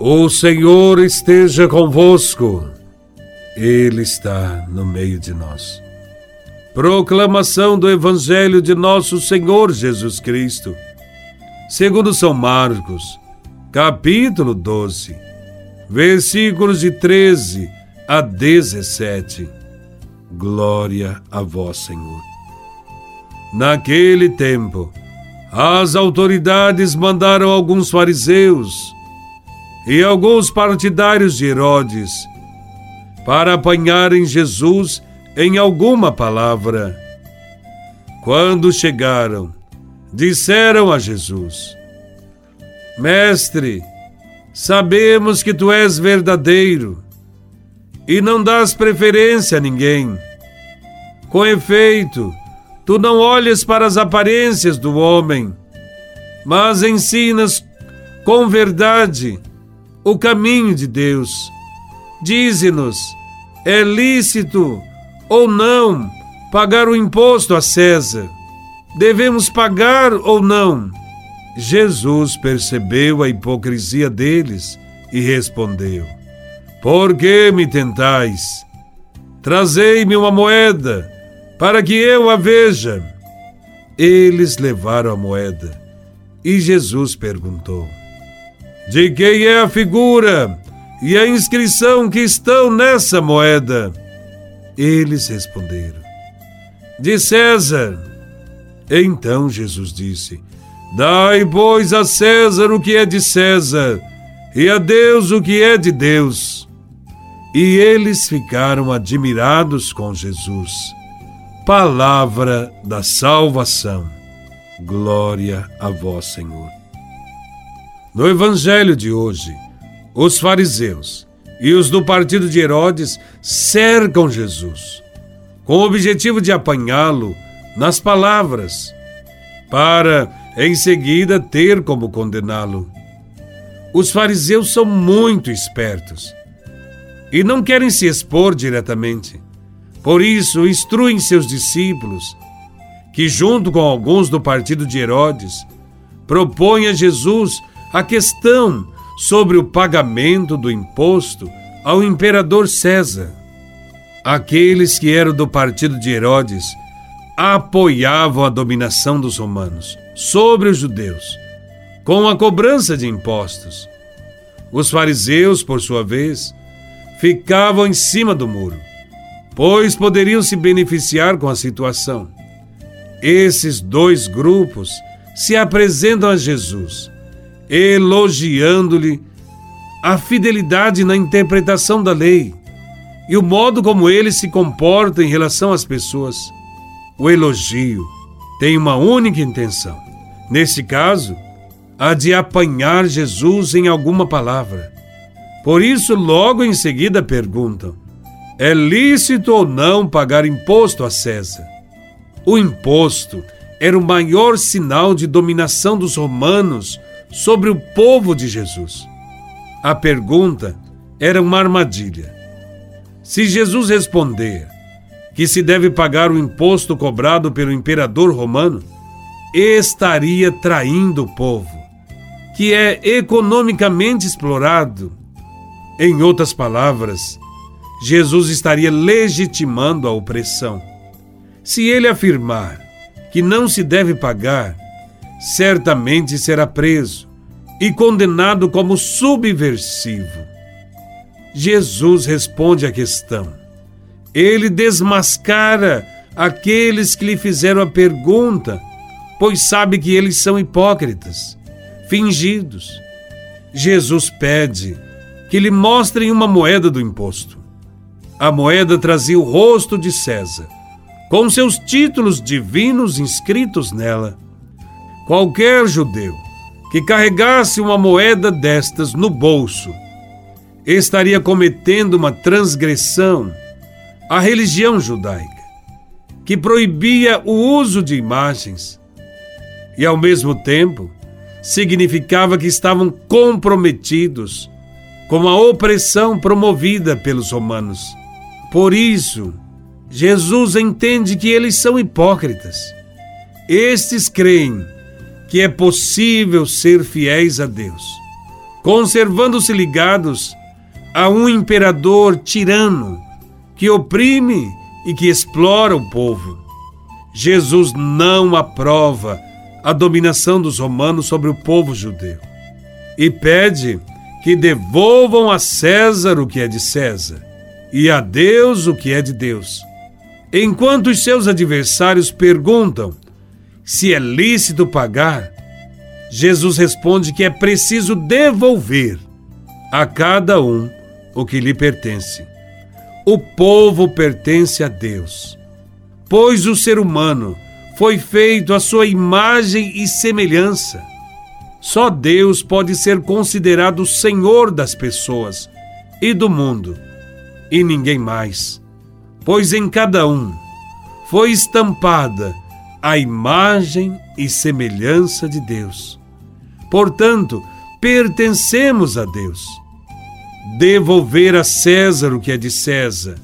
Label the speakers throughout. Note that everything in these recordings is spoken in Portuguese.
Speaker 1: O Senhor esteja convosco, Ele está no meio de nós. Proclamação do Evangelho de Nosso Senhor Jesus Cristo, segundo São Marcos, capítulo 12, versículos de 13 a 17. Glória a Vós, Senhor. Naquele tempo, as autoridades mandaram alguns fariseus e alguns partidários de Herodes para apanharem Jesus em alguma palavra. Quando chegaram, disseram a Jesus: Mestre, sabemos que tu és verdadeiro e não dás preferência a ninguém. Com efeito, tu não olhas para as aparências do homem, mas ensinas com verdade o caminho de Deus. Dize-nos: é lícito ou não pagar o imposto a César? Devemos pagar ou não? Jesus percebeu a hipocrisia deles e respondeu: Por que me tentais? Trazei-me uma moeda, para que eu a veja. Eles levaram a moeda e Jesus perguntou: de quem é a figura e a inscrição que estão nessa moeda? Eles responderam: De César. Então Jesus disse: Dai, pois, a César o que é de César, e a Deus o que é de Deus. E eles ficaram admirados com Jesus. Palavra da salvação. Glória a vós, Senhor. No evangelho de hoje, os fariseus e os do partido de Herodes cercam Jesus, com o objetivo de apanhá-lo nas palavras, para em seguida ter como condená-lo. Os fariseus são muito espertos e não querem se expor diretamente. Por isso, instruem seus discípulos, que, junto com alguns do partido de Herodes, propõem a Jesus a questão sobre o pagamento do imposto ao imperador César. Aqueles que eram do partido de Herodes apoiavam a dominação dos romanos sobre os judeus, com a cobrança de impostos. Os fariseus, por sua vez, ficavam em cima do muro, pois poderiam se beneficiar com a situação. Esses dois grupos se apresentam a Jesus elogiando-lhe a fidelidade na interpretação da lei e o modo como ele se comporta em relação às pessoas. O elogio tem uma única intenção. Nesse caso, a de apanhar Jesus em alguma palavra. Por isso, logo em seguida perguntam: é lícito ou não pagar imposto a César? O imposto era o maior sinal de dominação dos romanos sobre o povo de Jesus. A pergunta era uma armadilha. Se Jesus responder que se deve pagar o imposto cobrado pelo imperador romano, estaria traindo o povo, que é economicamente explorado. Em outras palavras, Jesus estaria legitimando a opressão. Se ele afirmar que não se deve pagar, certamente será preso e condenado como subversivo. Jesus responde à questão. Ele desmascara aqueles que lhe fizeram a pergunta, pois sabe que eles são hipócritas, fingidos. Jesus pede que lhe mostrem uma moeda do imposto. A moeda trazia o rosto de César, com seus títulos divinos inscritos nela. Qualquer judeu que carregasse uma moeda destas no bolso estaria cometendo uma transgressão à religião judaica, que proibia o uso de imagens e, ao mesmo tempo, significava que estavam comprometidos com a opressão promovida pelos romanos. Por isso, Jesus entende que eles são hipócritas. Estes creem que é possível ser fiéis a Deus, conservando-se ligados a um imperador tirano que oprime e que explora o povo. Jesus não aprova a dominação dos romanos sobre o povo judeu e pede que devolvam a César o que é de César e a Deus o que é de Deus. Enquanto os seus adversários perguntam se é lícito pagar, Jesus responde que é preciso devolver a cada um o que lhe pertence. O povo pertence a Deus, pois o ser humano foi feito à sua imagem e semelhança. Só Deus pode ser considerado Senhor das pessoas e do mundo, e ninguém mais, pois em cada um foi estampada a imagem e semelhança de Deus. Portanto, pertencemos a Deus. Devolver a César o que é de César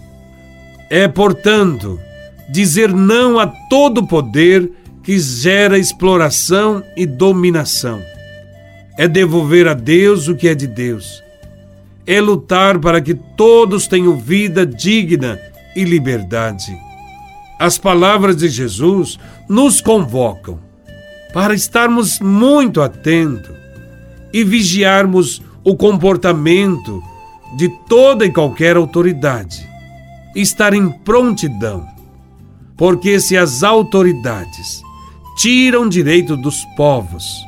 Speaker 1: é, portanto, dizer não a todo poder que gera exploração e dominação é devolver a Deus o que é de Deus. É lutar para que todos tenham vida digna e liberdade. As palavras de Jesus nos convocam para estarmos muito atentos e vigiarmos o comportamento de toda e qualquer autoridade. Estar em prontidão, porque se as autoridades tiram direito dos povos,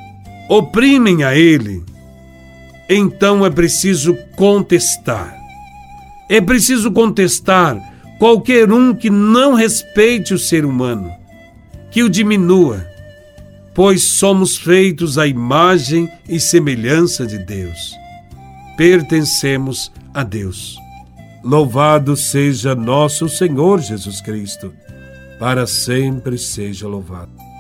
Speaker 1: oprimem a ele, então é preciso contestar. É preciso contestar qualquer um que não respeite o ser humano, que o diminua, pois somos feitos à imagem e semelhança de Deus. Pertencemos a Deus. Louvado seja nosso Senhor Jesus Cristo, para sempre seja louvado.